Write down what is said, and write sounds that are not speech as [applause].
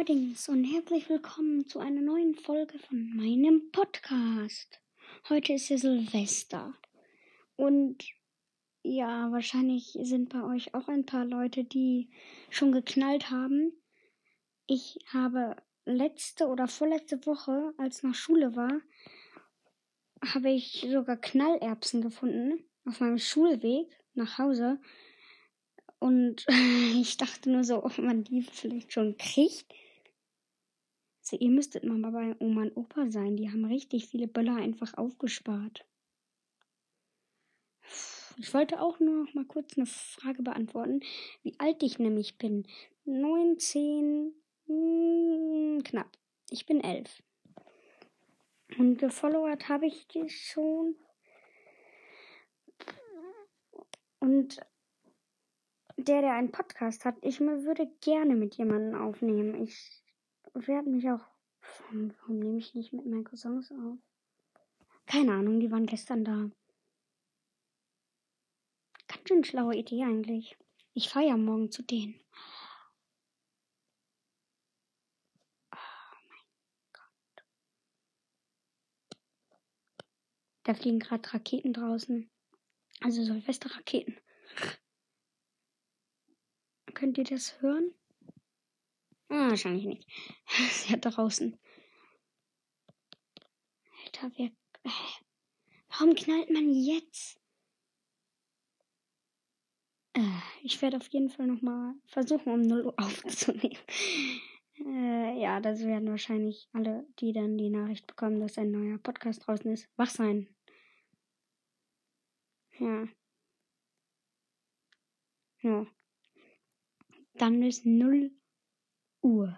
allerdings und herzlich willkommen zu einer neuen Folge von meinem Podcast. Heute ist ja Silvester und ja, wahrscheinlich sind bei euch auch ein paar Leute, die schon geknallt haben. Ich habe letzte oder vorletzte Woche, als noch Schule war, habe ich sogar Knallerbsen gefunden auf meinem Schulweg nach Hause. Und [laughs] ich dachte nur so, ob man die vielleicht schon kriegt. Also ihr müsstet mal bei Oma und Opa sein. Die haben richtig viele Böller einfach aufgespart. Ich wollte auch nur noch mal kurz eine Frage beantworten, wie alt ich nämlich bin. 19, mh, hm, knapp. Ich bin elf. Und gefollowert habe ich die schon. Und der, der einen Podcast hat, ich würde gerne mit jemandem aufnehmen. Ich werde mich auch. Warum, warum nehme ich nicht mit meinen Cousins auf? Keine Ahnung, die waren gestern da. Ganz schön schlaue Idee eigentlich. Ich fahre ja morgen zu denen. Oh. Da fliegen gerade Raketen draußen. Also Silvesterraketen. Könnt ihr das hören? Ah, wahrscheinlich nicht. [laughs] Sehr draußen. Alter, wer. Warum knallt man jetzt? Äh, ich werde auf jeden Fall nochmal versuchen, um 0 Uhr [laughs] aufzunehmen. Äh, ja, das werden wahrscheinlich alle, die dann die Nachricht bekommen, dass ein neuer Podcast draußen ist, wach sein. Ja. Ja. Dann ist 0 Uhr.